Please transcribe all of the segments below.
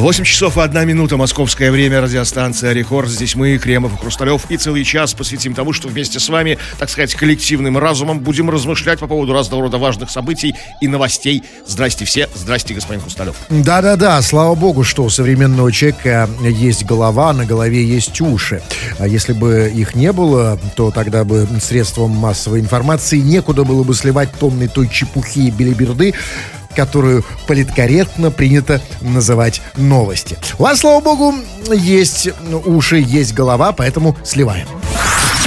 8 часов и 1 минута, московское время, радиостанция «Рекорд». Здесь мы, Кремов и Хрусталев, и целый час посвятим тому, что вместе с вами, так сказать, коллективным разумом будем размышлять по поводу разного рода важных событий и новостей. Здрасте все, здрасте, господин Хрусталев. Да-да-да, слава богу, что у современного человека есть голова, на голове есть уши. А если бы их не было, то тогда бы средством массовой информации некуда было бы сливать тонны той чепухи и белиберды, которую политкорректно принято называть новости. У вас, слава богу, есть уши, есть голова, поэтому сливаем.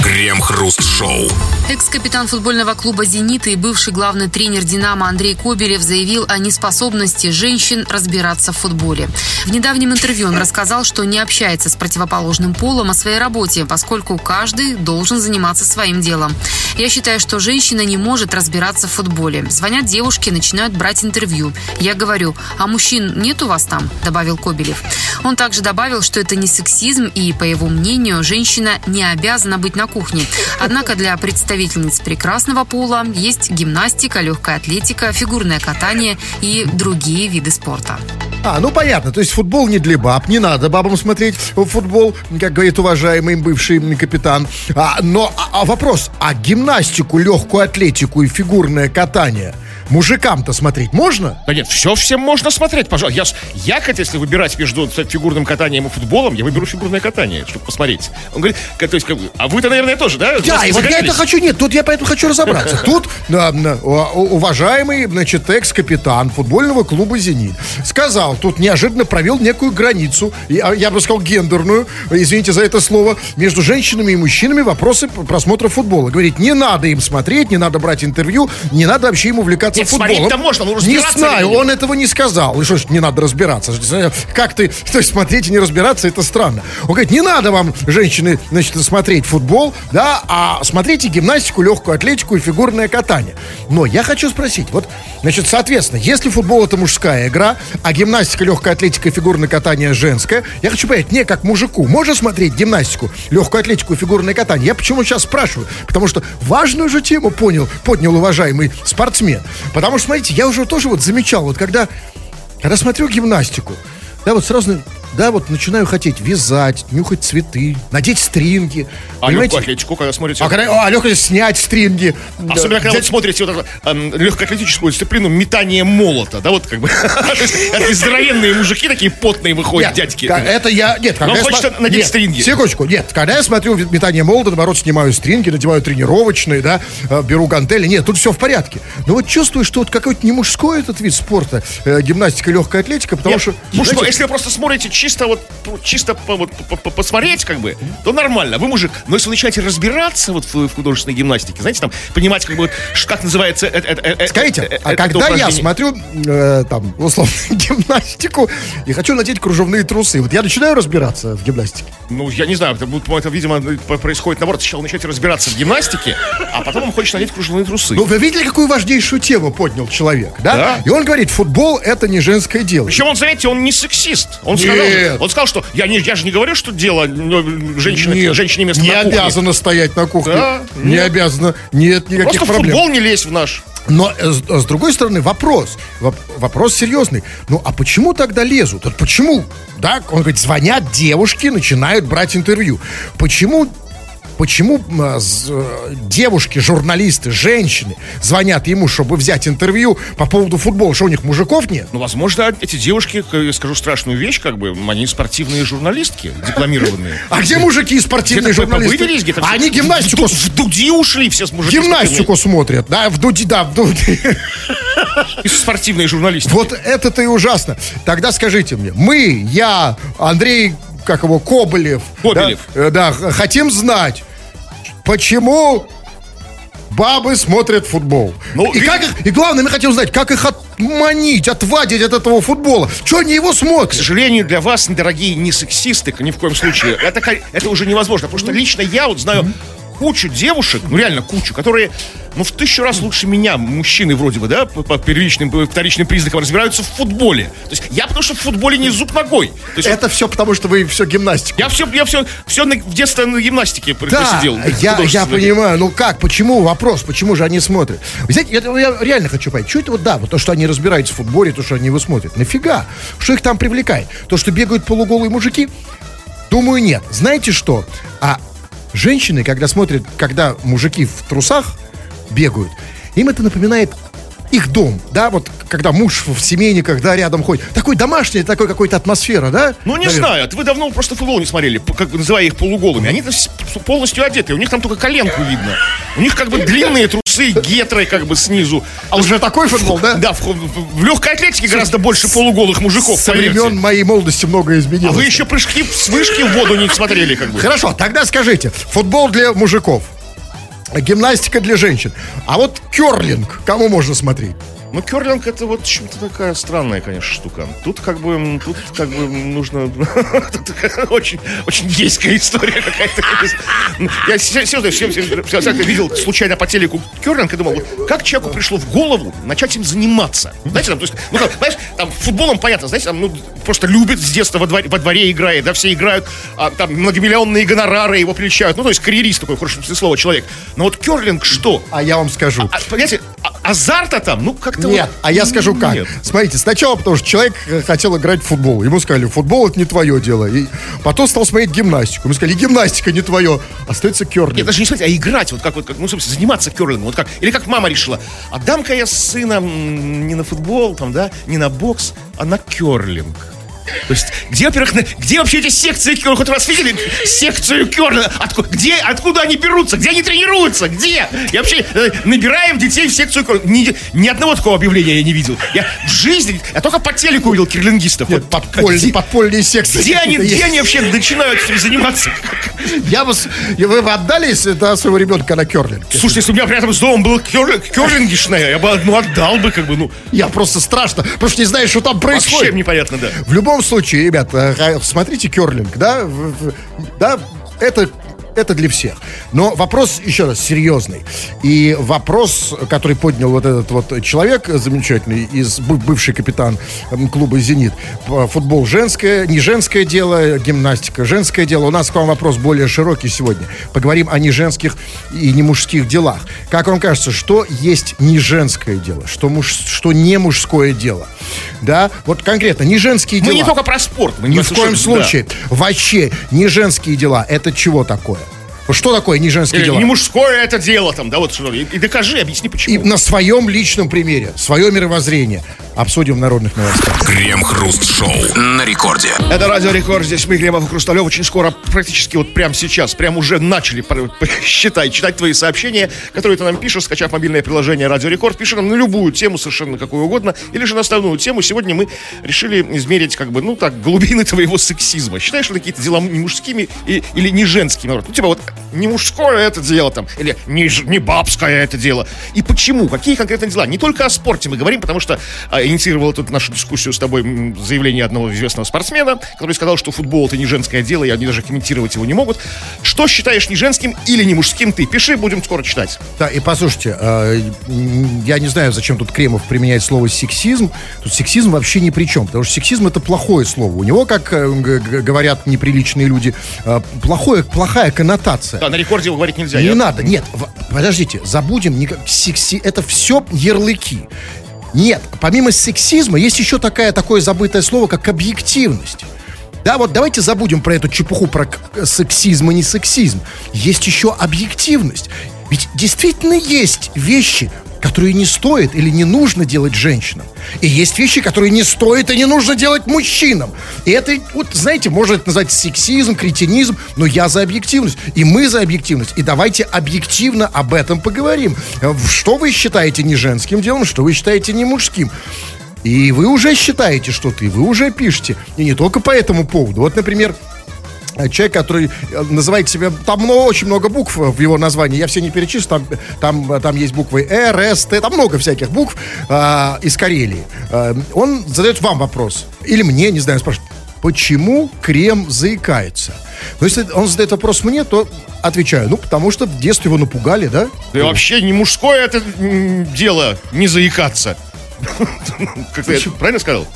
Крем-хруст-шоу. Экс-капитан футбольного клуба «Зенит» и бывший главный тренер «Динамо» Андрей Кобелев заявил о неспособности женщин разбираться в футболе. В недавнем интервью он рассказал, что не общается с противоположным полом о своей работе, поскольку каждый должен заниматься своим делом. Я считаю, что женщина не может разбираться в футболе. Звонят девушки, начинают брать интервью. Я говорю, а мужчин нет у вас там? Добавил Кобелев. Он также добавил, что это не сексизм и, по его мнению, женщина не обязана быть на кухне. Однако для представительниц прекрасного пола есть гимнастика, легкая атлетика, фигурное катание и другие виды спорта. А, ну понятно, то есть футбол не для баб, не надо бабам смотреть футбол, как говорит уважаемый бывший капитан. А, но а, а вопрос, а гимнастику, легкую атлетику и фигурное катание – Мужикам-то смотреть можно? Да нет, все всем можно смотреть, пожалуйста. Я, я хоть если выбирать между фигурным катанием и футболом, я выберу фигурное катание, чтобы посмотреть. Он говорит, то есть, как, а вы-то, наверное, тоже, да? Да, и вот я это хочу, нет, тут я поэтому хочу разобраться. Тут да, уважаемый, значит, экс-капитан футбольного клуба «Зенит» сказал, тут неожиданно провел некую границу, я, я бы сказал, гендерную, извините за это слово, между женщинами и мужчинами вопросы просмотра футбола. Говорит, не надо им смотреть, не надо брать интервью, не надо вообще им увлекаться Нет, футболом. то можно, но Не знаю, он этого не сказал. И что ж, не надо разбираться. Как ты, то есть смотреть и не разбираться, это странно. Он говорит, не надо вам, женщины, значит, смотреть футбол, да, а смотрите гимнастику, легкую атлетику и фигурное катание. Но я хочу спросить, вот, значит, соответственно, если футбол это мужская игра, а гимнастика, легкая атлетика и фигурное катание женское, я хочу понять, не как мужику, можно смотреть гимнастику, легкую атлетику и фигурное катание? Я почему сейчас спрашиваю? Потому что важную же тему понял, поднял уважаемый спортсмен. Потому что, смотрите, я уже тоже вот замечал, вот когда, когда гимнастику, да, вот сразу да, вот начинаю хотеть вязать, нюхать цветы, надеть стринги. А легкую атлетику, когда смотрите? А, когда, а легкую снять стринги. Особенно, когда вот смотрите вот э, легкоатлетическую дисциплину метание молота, да, вот как бы. Такие здоровенные мужики, такие потные выходят, дядьки. Это я, нет. когда Он хочет надеть стринги. Секундочку, нет, когда я смотрю метание молота, наоборот, снимаю стринги, надеваю тренировочные, да, э, беру гантели, нет, тут все в порядке. Но вот чувствую, что вот какой-то не мужской этот вид спорта, э, гимнастика, легкая атлетика, потому что... Мужской, если вы просто смотрите чисто вот, чисто вот, посмотреть, как бы, то нормально. Вы мужик. Но если вы начинаете разбираться вот в, в художественной гимнастике, знаете, там, понимать, как бы, как называется это, это, это Скажите, а когда я смотрю, э, там, условно, гимнастику и хочу надеть кружевные трусы, вот я начинаю разбираться в гимнастике? Ну, я не знаю, это, это видимо, происходит наоборот. Сначала начать разбираться в гимнастике, а потом он хочет надеть кружевные трусы. Ну, вы видели, какую важнейшую тему поднял человек, да? да? И он говорит, футбол это не женское дело. Причем он, знаете, он не сексист. Он Нет. он сказал, что я, не, я же не говорю, что дело ну, женщины, Нет, женщине место не на кухне. обязана стоять на кухне. Да? Не Нет. обязана. Нет никаких Просто проблем. футбол не лезь в наш. Но э, с, с другой стороны, вопрос. Вопрос серьезный. Ну, а почему тогда лезут? Вот почему? Да, он говорит, звонят девушки, начинают брать интервью. Почему почему э, девушки, журналисты, женщины звонят ему, чтобы взять интервью по поводу футбола, что у них мужиков нет? Ну, возможно, эти девушки, я скажу страшную вещь, как бы, они спортивные журналистки, дипломированные. А где мужики спортивные журналисты? Они гимнастику... В Дуди ушли все с мужиками. Гимнастику смотрят, да, в Дуди, да, в Дуди. И спортивные журналисты. Вот это-то и ужасно. Тогда скажите мне, мы, я, Андрей как его, Коболев. Кобелев. Да, э, да, хотим знать, почему бабы смотрят футбол. Ну, и, как их, и главное, мы хотим знать, как их отманить, отвадить от этого футбола. Что они его смотрят? К сожалению, для вас, дорогие не сексисты, ни в коем случае, это, это уже невозможно. Потому что лично я вот знаю кучу девушек, ну реально кучу, которые ну, в тысячу раз лучше меня, мужчины вроде бы, да, по, по первичным, по вторичным признакам разбираются в футболе. То есть я потому что в футболе не зуб ногой. То есть, Это все потому, что вы все гимнастику. я все, я все, все на- в детстве на гимнастике Да, посидел. я, я понимаю. Ну как, почему? Вопрос, почему же они смотрят? Знаете, я, я реально хочу понять, что это вот, да, вот то, что они разбираются в футболе, то, что они его смотрят. Нафига? Что их там привлекает? То, что бегают полуголые мужики? Думаю, нет. Знаете что? А женщины, когда смотрят, когда мужики в трусах бегают, им это напоминает их дом, да, вот когда муж в семейниках, да, рядом ходит. Такой домашний, такой какой-то атмосфера, да? Ну, не Наверное. знаю, вы давно просто футбол не смотрели, как называя их полуголыми. Они полностью одеты, у них там только коленку видно. У них как бы длинные трусы, гетры как бы снизу. А уже такой футбол, да? Да, в, в- в легкой атлетике гораздо больше полуголых мужиков, Со поверьте. времен моей молодости многое А изменилось. вы еще прыжки с вышки в воду не смотрели, как бы. Хорошо, тогда скажите, футбол для мужиков, гимнастика для женщин, а вот керлинг кому можно смотреть? Ну, керлинг это вот чем-то такая странная, конечно, штука. Тут как бы, тут как бы нужно... Очень, очень ейская история какая-то. Я серьезно, всегда видел случайно по телеку керлинг и думал, как человеку пришло в голову начать им заниматься? Знаете, там, то есть, ну, как, знаешь, там футболом понятно, знаете, там, ну, просто любит с детства во дворе, во дворе играет, да, все играют, а, там многомиллионные гонорары его приличают. Ну, то есть карьерист такой, смысле слова, человек. Но вот керлинг что? А я вам скажу. А, понимаете, а- азарта там, ну, как-то Нет, вот- а я скажу как. Нет. Смотрите, сначала потому что человек э, хотел играть в футбол. Ему сказали, футбол это не твое дело. И потом стал смотреть гимнастику. Ему сказали, гимнастика не твое. Остается керлинг. Нет, даже не смотреть, а играть, вот как вот, как, ну, собственно, заниматься керлингом. Вот как, или как мама решила, отдам-ка я сына не на футбол, там, да, не на бокс, а на керлинг. То есть, где, во-первых, где вообще эти секции керлинга? Хоть раз видели секцию керлинга? Отку- где, откуда они берутся? Где они тренируются? Где? Я вообще э, набираем детей в секцию керлинга. Ни, ни одного такого объявления я не видел. Я в жизни, я только по телеку видел керлингистов. Нет, Вот подпольные, где- подпольные секции. Где они, где они вообще начинают этим заниматься? Я вас, вы бы отдались да, своего ребенка на керлинг? Слушайте, если у меня рядом с домом был керлингишная, я бы ну, отдал бы, как бы, ну, Я просто страшно, потому что не знаю, что там вообще происходит. непонятно, да. В любом случае, ребят, смотрите керлинг, да, да, это это для всех. Но вопрос, еще раз, серьезный. И вопрос, который поднял вот этот вот человек замечательный, из быв- бывший капитан клуба «Зенит». Футбол женское, не женское дело, гимнастика женское дело. У нас к вам вопрос более широкий сегодня. Поговорим о неженских и не мужских делах. Как вам кажется, что есть не женское дело, что, муж, что не мужское дело? Да, вот конкретно, не женские дела. Мы не только про спорт. мы Ни не в коем случае. Вообще, не женские дела. Это чего такое? Что такое не женские Или дела? Не мужское это дело там, да, вот что. И, и докажи, объясни, И почему. на своем личном примере, свое мировоззрение обсудим в народных новостях. Крем-хруст-шоу на рекорде. Это Радио Рекорд, здесь мы, Глебов и Хрусталев. Очень скоро, практически вот прямо сейчас, прямо уже начали считать, читать твои сообщения, которые ты нам пишешь, скачав мобильное приложение Радио Рекорд. Пиши нам на любую тему, совершенно какую угодно, или же на основную тему. Сегодня мы решили измерить, как бы, ну так, глубины твоего сексизма. Считаешь ли какие-то дела не мужскими и- или не женскими? Ну, типа вот не мужское это дело там, или не, не бабское это дело. И почему? Какие конкретно дела? Не только о спорте мы говорим, потому что а, инициировал тут нашу дискуссию с тобой заявление одного известного спортсмена, который сказал, что футбол это не женское дело, и они даже комментировать его не могут. Что считаешь не женским или не мужским ты? Пиши, будем скоро читать. Да, и послушайте, э, я не знаю, зачем тут Кремов применяет слово сексизм. Тут сексизм вообще ни при чем, потому что сексизм это плохое слово. У него, как э, говорят неприличные люди, э, плохое, плохая коннотация. Да, на рекорде его говорить нельзя. Не я- надо, нет, в- подождите, забудем, никак, секси, это все ярлыки. Нет, помимо сексизма есть еще такая, такое забытое слово, как объективность. Да, вот давайте забудем про эту чепуху, про сексизм и не сексизм. Есть еще объективность. Ведь действительно есть вещи, которые не стоит или не нужно делать женщинам. И есть вещи, которые не стоит и не нужно делать мужчинам. И это, вот, знаете, можно это назвать сексизм, кретинизм, но я за объективность. И мы за объективность. И давайте объективно об этом поговорим. Э, Что вы считаете не женским делом, что вы считаете не мужским. И вы уже считаете что-то, и вы уже пишете. И не только по этому поводу. Вот, например, человек, который э, называет себя... Там много, очень много букв в его названии. Я все не перечислю. Там, там, э, там есть буквы Р, С, Т. Там много всяких букв э, из Карелии. Э, он задает вам вопрос. Или мне, не знаю, спрашивает. почему крем заикается? Но если он задает вопрос мне, то отвечаю, ну, потому что в детстве его напугали, да? Да и вообще не мужское это дело не заикаться. Как я правильно сказал?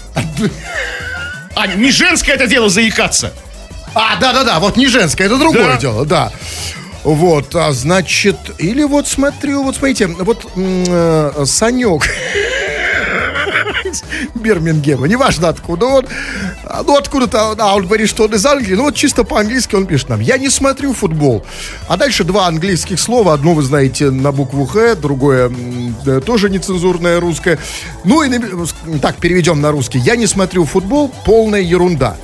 А, не женское это дело заикаться. А, да-да-да, вот не женское, это другое Да. дело, да. Вот, а значит, или вот смотрю, вот смотрите, вот э, Санек из Бирмингема, неважно откуда он, а, ну откуда-то, а, он говорит, что он из Англии, ну вот чисто по-английски он пишет нам, я не смотрю футбол. А дальше два английских слова, одно вы знаете на букву Х, другое э, тоже нецензурное русское. Ну и на- так переведем на русский, я не смотрю футбол, полная ерунда.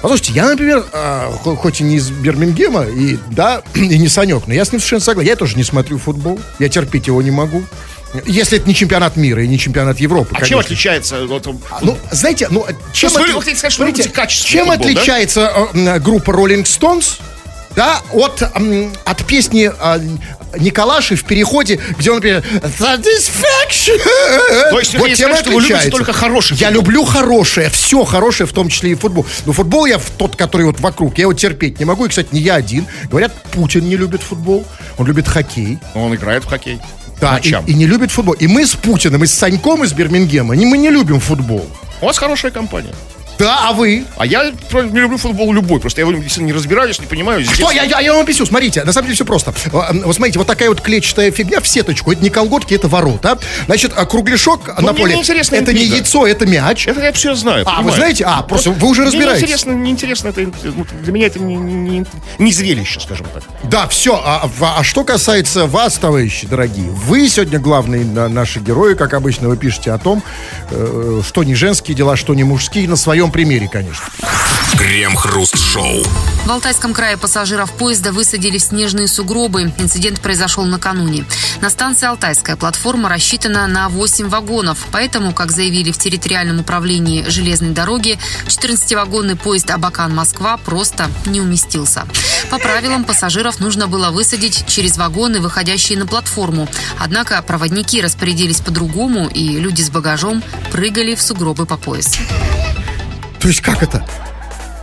Послушайте, я, например, а, хо- хоть и не из Бирмингема, и, да, и не Санек, но я с ним совершенно согласен. Я тоже не смотрю футбол, я терпеть его не могу. Если это не чемпионат мира и не чемпионат Европы, А чем конечно. отличается? вот, Ну, знаете, ну, чем, сказать, что вы смотрите, чем футбол, да? отличается э, м, группа Rolling Stones, да, от, от песни а, Николаши в переходе, где он, например, Satisfaction. То есть хотите тем что вы любите только хороший Я люблю хорошее, все хорошее, в том числе и футбол. Но футбол я в тот, который вот вокруг, я его терпеть не могу. И, кстати, не я один. Говорят, Путин не любит футбол, он любит хоккей. Он играет в хоккей. Да, и, и не любит футбол. И мы с Путиным, и с Саньком из Бирмингема, мы не любим футбол. У вас хорошая компания. Да, а вы? А я не люблю футбол любой. Просто я его действительно не разбираюсь, не понимаю. Здесь- Что? Я, я, я вам объясню. Смотрите, на самом деле все просто. М, Вот смотрите, вот такая вот клетчатая фигня в сеточку. Это не колготки, это ворота. Значит, а кругляшок на мне поле. неинтересна Это не интрига. яйцо, это мяч. Это я все знаю. А, вы понимаю. знаете? А, просто вы уже Мне разбираетесь. неинтересно, неинтересно это, ну, для меня это не, не, не- не зрелище, скажем так. Да, все. А, а- что касается вас, товарищи дорогие, вы сегодня главные на- наши герои, как обычно, вы пишете о том, э, что не женские дела, что не мужские, на своем примере, конечно. Крем-хруст-шоу. В Алтайском крае пассажиров поезда высадили в снежные сугробы. Инцидент произошел накануне. На станции Алтайская платформа рассчитана на 8 вагонов. Поэтому, как заявили в территориальном управлении железной дороги, 14-вагонный поезд Абакан-Москва просто не уместился. По правилам, пассажиров нужно было высадить через вагоны, выходящие на платформу. Однако проводники распорядились по-другому, и люди с багажом прыгали в сугробы по пояс. То есть как это?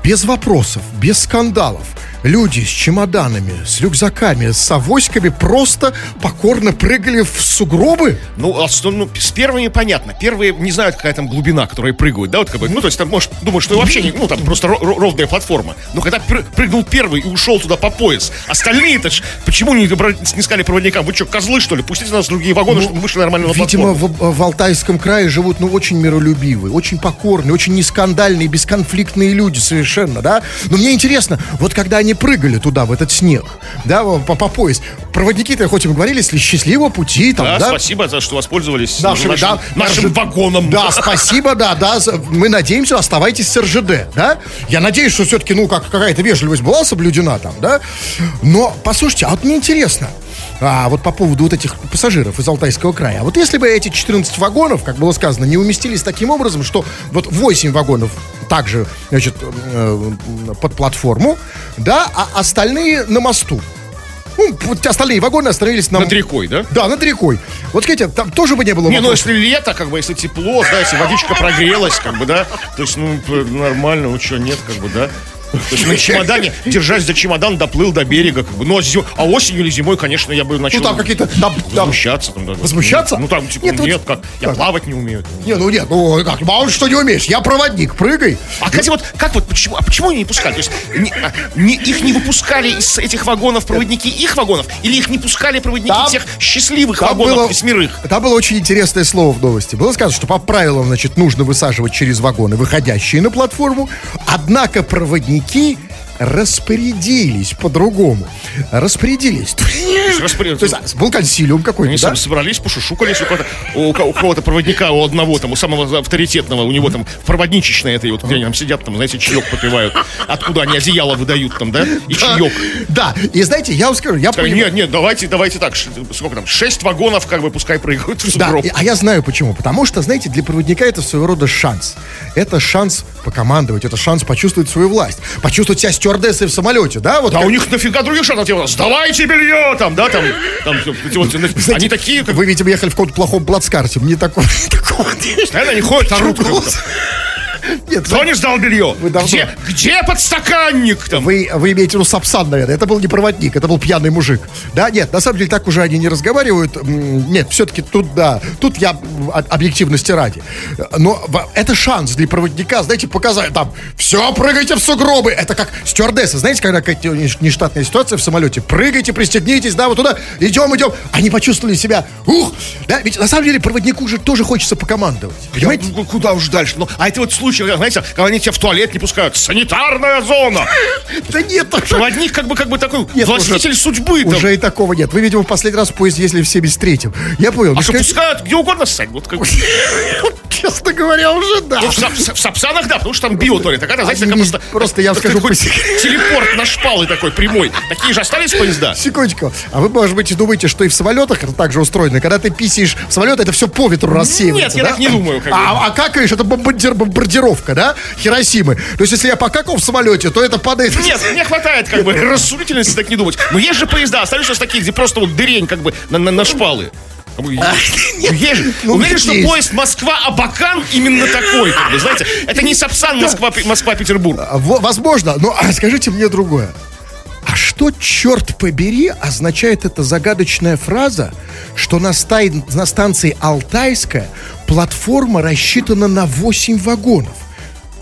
Без вопросов, без скандалов. Люди с чемоданами, с рюкзаками, с авоськами просто покорно прыгали в сугробы. Ну, а что, ну, с первыми понятно. Первые не знают, какая там глубина, которая прыгают, да, вот как бы, ну, то есть там, может, думать, что вообще, не, ну, там просто ро- ро- ровная платформа. Но когда пры- прыгнул первый и ушел туда по пояс, остальные-то ж, почему не, не сказали проводникам, вы что, козлы, что ли, пустите нас в другие вагоны, чтобы мы вышли нормально на Ну, Видимо, платформу. в, в Алтайском крае живут, ну, очень миролюбивые, очень покорные, очень нескандальные, бесконфликтные люди совершенно, да? Но мне интересно, вот когда они прыгали туда, в этот снег, да, по, по пояс, проводники-то хоть им говорили, счастливого пути, там, Да, да? спасибо за что воспользовались Нашим, нашим, да, нашим нашим- вагоном. Да, спасибо, да, да. Мы надеемся, оставайтесь с РЖД, да? Я надеюсь, что все-таки, ну, как какая-то вежливость была соблюдена там, да? Но, послушайте, а вот мне интересно, а вот по поводу вот этих пассажиров из Алтайского края. А вот если бы эти 14 вагонов, как было сказано, не уместились таким образом, что вот 8 вагонов также, значит, э, под платформу, да, а остальные на мосту. Ну, вот остальные вагоны остановились на... Над рекой, да? Да, над рекой. Вот скажите, там тоже бы не было Не, ну вопросов? если лето, как бы, если тепло, да, если водичка прогрелась, как бы, да, то есть, ну, нормально, ну что, нет, как бы, да. То есть на чемодане, держась за чемодан, доплыл до берега, как бы. Ну, а, зим- а осенью или зимой, конечно, я бы начал Ну, там какие-то... там- возмущаться. Там, да, Возмущаться? Ну, там, типа, Нет, нет, вот- как, я так. плавать не умею. Не, ну нет, ну как, мало ли что не умеешь. Я проводник, прыгай. А, кстати, вот как вот, почему, а почему они не пускали? То есть не- а, не- их не выпускали из этих вагонов проводники их вагонов? Или их не пускали проводники Там- тех счастливых Там вагонов было, восьмерых? там было очень интересное слово в новости. Было сказано, что по правилам, значит, нужно высаживать через вагоны, выходящие на платформу. Однако проводники Henrique распорядились по-другому. Распорядились. То есть был консилиум какой-то, Они да? собрались, пошушукались у кого-то, у, ко- у кого-то проводника, у одного там, у самого авторитетного, у него там проводничечная этой вот, где они там сидят, там, знаете, чаек попивают. Откуда они одеяло выдают там, да? И чаек. Да, и знаете, я вам скажу, я Сказали, понимаю- Нет, нет, давайте, давайте так, сколько там, шесть вагонов, как бы, пускай прыгают в Да, сугроб. а я знаю почему. Потому что, знаете, для проводника это своего рода шанс. Это шанс покомандовать, это шанс почувствовать свою власть, почувствовать себя стюардессой в самолете, да? Вот Да как- у них нафига других шансов, типа, сдавайте белье, там, да, там, там, вот, они такие, как, Вы, видимо, ехали в каком-то плохом плацкарте. Мне такого, такого постоянно они ходят, орут. Нет, Кто не сдал белье? Вы давно- Где, где подстаканник там? Вы, вы имеете в виду Сапсан, наверное. Это был не проводник, это был пьяный мужик. Да, нет, на самом деле так уже они не разговаривают. Нет, все-таки тут, да, тут я объективности ради. Но это шанс для проводника, знаете, показать там, все, прыгайте в сугробы. Это как стюардесса, знаете, когда какая-то нештатная ситуация в самолете. Прыгайте, пристегнитесь, да, вот туда, идем, идем. Они почувствовали себя, ух, да, ведь на самом деле проводнику же тоже хочется покомандовать. Понимаете? Ну, Куда уж дальше? Ну, а это вот случай, когда, знаете, когда они тебя в туалет не пускают. Санитарная зона! Да нет, Проводник как бы, как бы такой Нет, властитель уже- судьбы. там. Уже и такого нет. Вы, видимо, в последний раз в поезд ездили в 73-м. Я понял. А что, пускают где угодно ссать? Вот как. Честно говоря, уже да. Ну, в, в Сапсанах, да, потому что там биотуалет. А когда, знаете, просто... просто я вам скажу телепорт на шпалы такой прямой. Такие же остались поезда? Секундочку. А вы, может быть, думаете, что и в самолетах это так же устроено? Когда ты писаешь в самолет, это все по ветру рассеивается, я да? так не думаю. А, а какаешь, это бомбардир- бомбардировка, да? Хиросимы. То есть, если я покакал в самолете, то это падает... Нет, мне хватает как бы рассудительности так не думать. Но есть же поезда, остались нас такие, где просто вот дырень как бы на, на, на шпалы. Бы, ну, ну, Уверен, что поезд Москва-Абакан именно такой, как бы, знаете. Это не Сапсан Москва, Москва-Петербург. А, во- Возможно, но а, скажите мне другое. А что, черт побери, означает эта загадочная фраза, что на, стай- на станции Алтайская платформа рассчитана на 8 вагонов?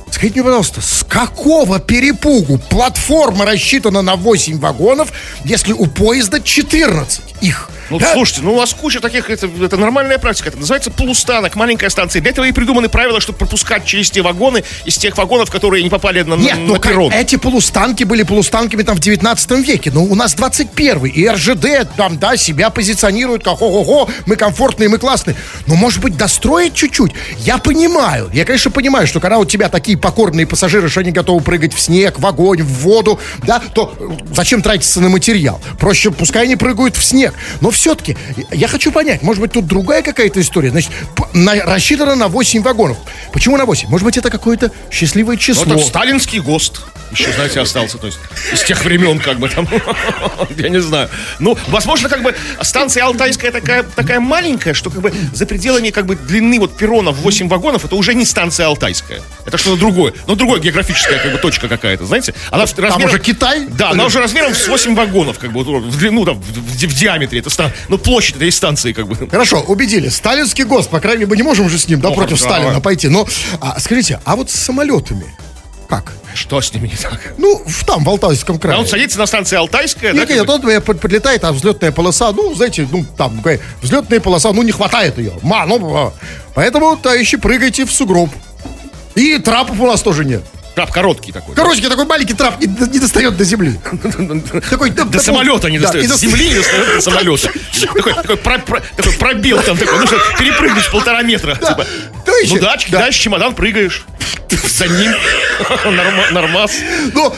Скажите мне, пожалуйста, с какого перепугу платформа рассчитана на 8 вагонов, если у поезда 14 их? Ну, Да? слушайте, ну у вас куча таких, это, это нормальная практика. Это называется полустанок, маленькая станция. Для этого и придуманы правила, чтобы пропускать через те вагоны из тех вагонов, которые не попали на, на- Нет, на ну как- перрон. эти полустанки были полустанками там в 19 веке. Но у нас 21 и РЖД там, да, себя позиционирует как ого-го, мы комфортные, мы классные. Но, может быть, достроить чуть-чуть? Я понимаю, я, конечно, понимаю, что когда у тебя такие покорные пассажиры, что они готовы прыгать в снег, в огонь, в воду, да, то э, зачем тратиться на материал? Проще, пускай они прыгают в снег. Но все-таки, я хочу понять, может быть, тут другая какая-то история. Значит, на- рассчитано на 8 вагонов. Почему на 8? Может быть, это какое-то счастливое Ну, число. это сталинский ГОСТ. Еще, знаете, остался, то есть, из тех времен, как бы там, я не знаю. Ну, возможно, как бы, станция Алтайская такая, такая маленькая, что, как бы, за пределами, как бы, длины вот перрона в 8 вагонов, это уже не станция Алтайская. Это что-то другое. Ну, другое географическая, как бы, точка какая-то, знаете. Она размером- уже Китай? Да, она уже размером с 8 вагонов, как бы, в длину, там, в, в- в диаметре. Это Ну, площадь этой станции, как бы. Хорошо, убедили. Сталинский ГОСТ, по крайней мере, мы не можем же с ним, да, Ну, против да. Сталина пойти. Но, а, скажите, а вот с самолетами как? Что с ними не так? Ну, в, там, в Алтайском крае. А он садится на станции Алтайская, да? Нет, как нет, бы? он э, под- подлетает, а взлетная полоса, ну, знаете, ну, там, какая, взлетная полоса, ну, не хватает ее. Ма, ну, поэтому, товарищи, прыгайте в сугроб. И трапов у нас тоже нет. Трап короткий такой. Короче, такой маленький трап не, не достает до земли. Такой, да, До да, самолета не да, достает. до- земли не достает до самолета. Такой, такой, про- про- такой пробел там такой. Нужно перепрыгнуть полтора метра. типа. Товарищи, Ну да, да. кидаешь чемодан, прыгаешь. За ним. Норма- Нормас. Ну,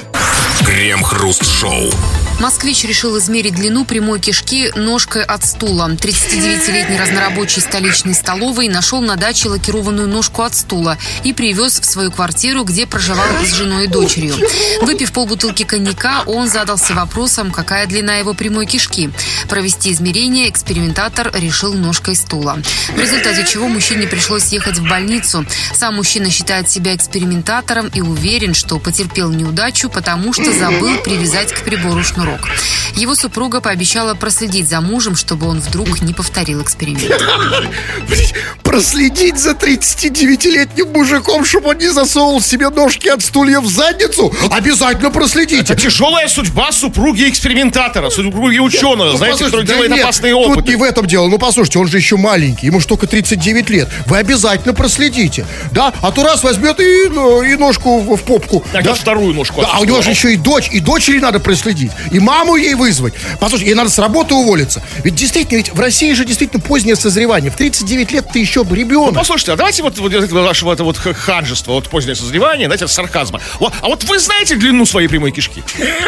Крем-хруст-шоу. Москвич решил измерить длину прямой кишки ножкой от стула. 39-летний разнорабочий столичной столовой нашел на даче лакированную ножку от стула и привез в свою квартиру, где проживал с женой и дочерью. Выпив полбутылки коньяка, он задался вопросом, какая длина его прямой кишки. Провести измерение экспериментатор решил ножкой стула. В результате чего мужчине пришлось ехать в больницу. Сам мужчина считает себя экспериментатором и уверен, что потерпел неудачу, потому что забыл привязать к прибору шнурок. Его супруга пообещала проследить за мужем, чтобы он вдруг не повторил эксперимент. Проследить за 39-летним мужиком, чтобы он не засовывал себе ножки от стулья в задницу? Обязательно проследите. Это тяжелая судьба супруги экспериментатора, супруги ученого, Ну, знаете, который да делает нет, опасные Тут опыты. не в этом дело. Ну, послушайте, он же еще маленький, ему же только 39 лет. Вы обязательно проследите. Да, а то раз возьмет и, ну, и ножку в, в попку. А да? вторую ножку. Да, а у него же еще и дочь, и дочери надо проследить, и маму ей вызвать. Послушай, ей надо с работы уволиться. Ведь действительно, ведь в России же действительно позднее созревание. В 39 лет ты еще ребенок. Послушайте, а давайте вот, вот вашего это вот ханжество, вот позднее созревание, знаете, сарказма. Вот, а вот вы знаете длину своей прямой кишки?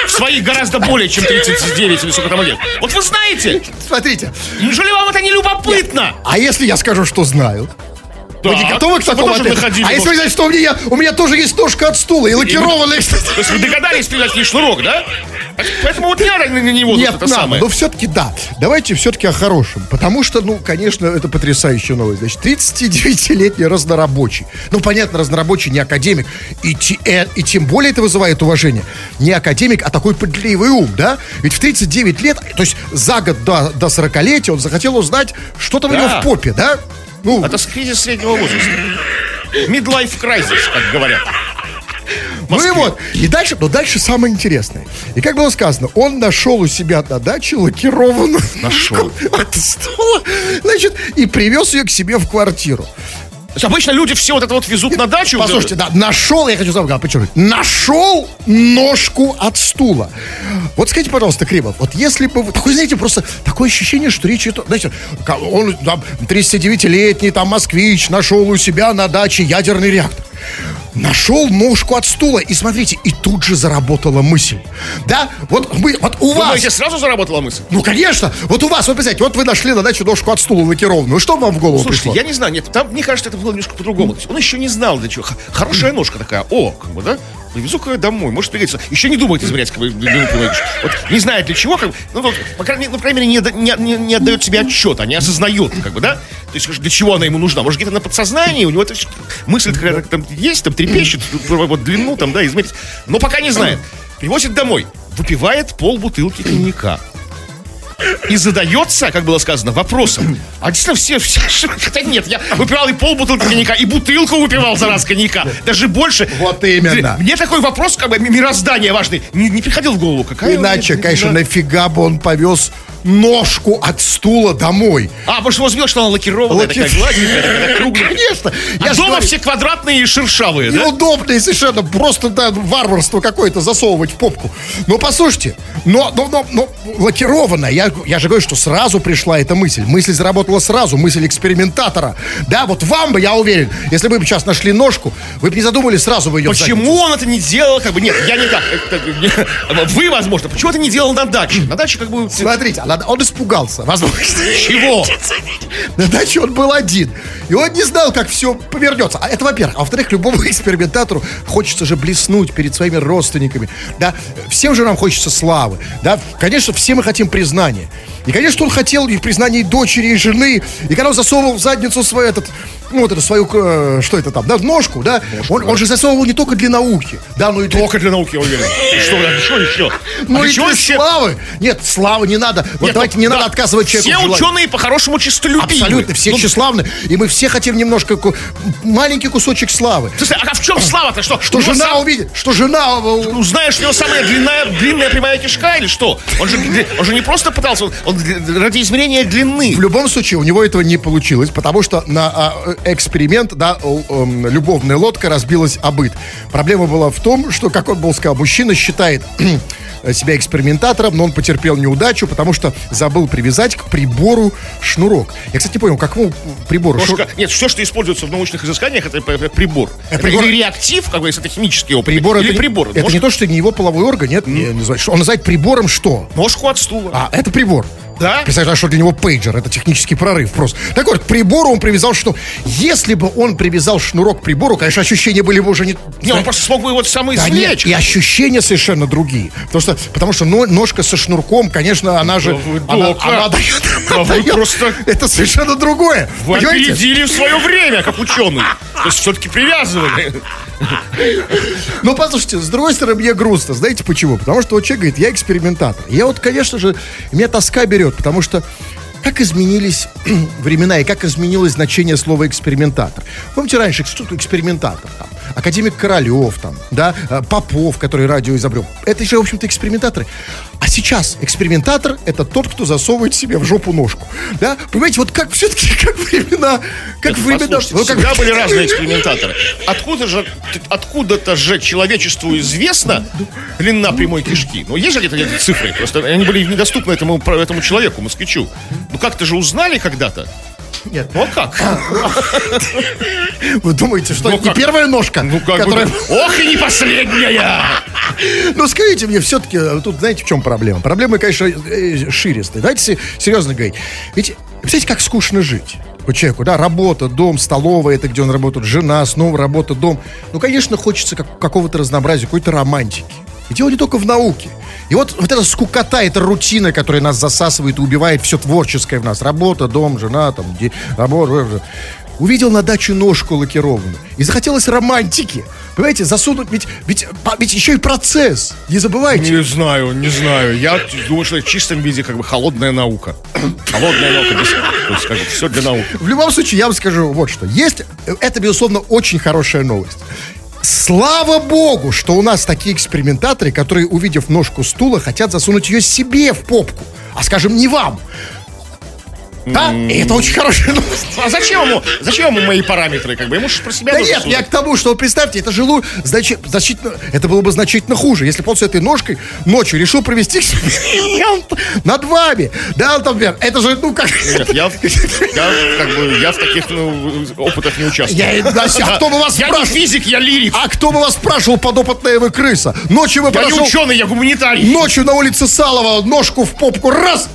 Своей гораздо более, чем 39 или сколько там лет. Вот вы знаете? Смотрите, Неужели вам это не любопытно? а если я скажу, что знаю? Вы не готовы к такому тоже ответу? находили А если вы знаете, что у меня, у меня тоже есть ножка от стула и лакированная. То есть вы догадались стрелять не шнурок, да? Поэтому вот надо на него Нет, это надо, самое. но все-таки да. Давайте все-таки о хорошем. Потому что, ну, конечно, это потрясающая новость. Значит, 39-летний разнорабочий. Ну, понятно, разнорабочий не академик. И, те- э, и тем более это вызывает уважение. Не академик, а такой пытливый ум, да? Ведь в 39 лет, то есть за год до, до 40-летия он захотел узнать, что там у него Да. в попе, да? Ну, Это кризис среднего возраста. Midlife crisis, как говорят. Ну и вот, и дальше, но дальше самое интересное. И как было сказано, он нашел у себя на даче лакированную Нашел. от стула, значит, и привез ее к себе в квартиру. Обычно люди все вот это вот везут на дачу. Послушайте, да, нашел, я хочу сказать, подчеркнуть, нашел ножку от стула. Вот скажите, пожалуйста, Кремов, вот если бы, такое, знаете, просто такое ощущение, что речь идет, знаете, он там 39-летний, там, москвич, нашел у себя на даче ядерный реактор. Нашел ножку от стула, и смотрите, и тут же заработала мысль. Да, вот мы, вот у вас... Думаете, сразу заработала мысль? Ну, конечно, вот у вас, вот представьте, вот вы нашли на даче ножку от стула лакированную, что вам в голову Слушайте, пришло? я не знаю, нет, там, мне кажется, это было немножко по-другому. Он еще не знал, для чего. Хорошая ножка такая, о, как бы, да? Привезу-ка ее домой, может пригодится. Еще не думает измерять, как бы. Вот не знает для чего, как бы, ну, вот, по крайней мере, ну, по крайней мере, не, не, не- не отдает себе отчета, не осознает, как бы, да? То есть, для чего она ему нужна? Может, где-то на подсознании, у него мысль какая-то там есть, там трепещет, вот длину там, да, измерить. Но пока не знает. Привозит домой, выпивает пол бутылки коньяка и задается, как было сказано, вопросом. А действительно все, все хотя нет, я выпивал и полбутылки коньяка, и бутылку выпивал за раз коньяка, даже больше. Вот именно. Мне такой вопрос, как бы мироздание важный, не, не приходил в голову. Какая Иначе, меня- конечно, да. нафига бы он повез ножку от стула домой. А, потому что он видел, что она лакированная, Лаки- такая гладенькая, такая кругленькая. Конечно. А Я дома говорю, все квадратные и шершавые, да? Неудобно и совершенно просто да, варварство какое-то засовывать в попку. Но послушайте, но, но, но, но лакированная, я, я же говорю, что сразу пришла эта мысль. Мысль заработала сразу, мысль экспериментатора. Да, вот вам бы, я уверен, если бы сейчас нашли ножку, вы бы не задумались сразу бы ее Почему он это не делал? Как бы нет, я не так. Вы, возможно, почему это не делал на даче? На даче как бы. Смотрите, он испугался, возможно. Чего? На даче он был один. И он не знал, как все повернется. А это во-первых. А во-вторых, любому экспериментатору хочется же блеснуть перед своими родственниками. Да, всем же нам хочется славы. Да, конечно, все мы хотим признания внимание. И, конечно, он хотел и признания и дочери, и жены. И когда он засовывал в задницу свой этот, ну, вот эту свою, э, что это там, да, ножку, да, он, он же засовывал не только для науки, да, но и для Только для науки, я уверен. Что, да, что еще? ну А и для все- славы. Нет, славы не надо. Вот Нет, давайте ну, не да, надо отказывать человеку. Все ученые по-хорошему чистолюбивы. Абсолютно, все Ну, тщеславны. И мы все хотим немножко маленький кусочек славы. слушай, а в чем слава-то? Что, Что жена сам- увидит, что жена... э, Ну, знаешь, у него самая длинная, длинная прямая кишка или что? Он же, он же не просто пытался, он, он ради измерения длины. В любом случае, у него этого не получилось, потому что на а, э, эксперимент, да, эм, любовная лодка разбилась о быт. Проблема была в том, что, как он был сказал, мужчина считает себя экспериментатором, но он потерпел неудачу, потому что забыл привязать к прибору шнурок. Я, кстати, не понял, к какому прибору? Шнур- Ножка- Нет, все, что используется в научных изысканиях, это прибор. Это прибор- или реактив, как бы, если это химический опыт. Прибор или это, не- прибор. это Нож- не то, что не его половой орган, нет? не называет. Что Он называет прибором что? Ножку от стула. А, это прибор. Да? Представляешь, что для него пейджер, это технический прорыв просто. Так вот, к прибору он привязал что? Если бы он привязал шнурок к прибору, конечно, ощущения были бы уже не... Не, он просто смог бы его самый Да нет, извлечь. и ощущения совершенно другие. Потому что, потому что но- ножка со шнурком, конечно, она же... Да вы она, дока. она дает, Да она дает- просто- Это совершенно другое. Вы понимаете? опередили в свое время, как ученый. То есть все-таки привязывали. Ну, послушайте, с другой стороны, мне грустно. Знаете почему? Потому что вот человек говорит, я экспериментатор. Я вот, конечно же, меня тоска берет, потому что как изменились времена и как изменилось значение слова экспериментатор. Помните раньше, что экспериментатор? Там, академик Королев, там, да, э, Попов, который радио изобрел. Это же, в общем-то, экспериментаторы. А сейчас экспериментатор это тот, кто засовывает себе в жопу ножку. Да? Понимаете, вот как все-таки, как времена, как времена. Послушайте, ну, как- всегда были разные экспериментаторы. Откуда же, откуда-то же человечеству известна длина прямой кишки? Ну, есть же где-то цифры? Просто они были недоступны этому, этому человеку, москвичу. Ну, как-то же узнали когда-то? Нет. А как? Вы думаете, что Ну, это не первая ножка, Ну, как которая... бы... Ох, и не последняя! Ну, скажите мне, все-таки, тут знаете, в чем проблема? Проблема, конечно, э, ширистая. Давайте се- серьезно говорить. Ведь, представляете, как скучно жить. вот человеку, да, работа, дом, столовая, это где он работает, жена, снова работа, дом. Ну, конечно, хочется как, какого-то разнообразия, какой-то романтики. И дело не только в науке. И вот, вот эта скукота, эта рутина, которая нас засасывает и убивает все творческое в нас. Работа, дом, жена, там, де, работа. Увидел на даче ножку лакированную. И захотелось романтики. Понимаете, засунуть, ведь, ведь, ведь еще и процесс. Не забывайте. Не знаю, не знаю. Я думаю, что в чистом виде как бы холодная наука. Холодная наука. То есть как бы все для науки. В любом случае, я вам скажу вот что. Есть, это, безусловно, очень хорошая новость. Слава богу, что у нас такие экспериментаторы, которые, увидев ножку стула, хотят засунуть ее себе в попку, а, скажем, не вам. Да, и это очень хорошая новость. А зачем ему, зачем ему мои параметры? Как бы ему же про себя Да нет, я к тому, что представьте, это жилу значит, значительно, это было бы значительно хуже, если бы он с этой ножкой ночью решил провести эксперимент над вами. Да, например, это же, ну как... Нет, я, я, как бы, я в таких ну, опытах не участвую. Я, а кто бы вас я спрашивал? физик, я лирик. А кто бы вас спрашивал, подопытная вы крыса? Ночью вы Я прошел... не ученый, я гуманитарий. Ночью на улице Салова ножку в попку раз,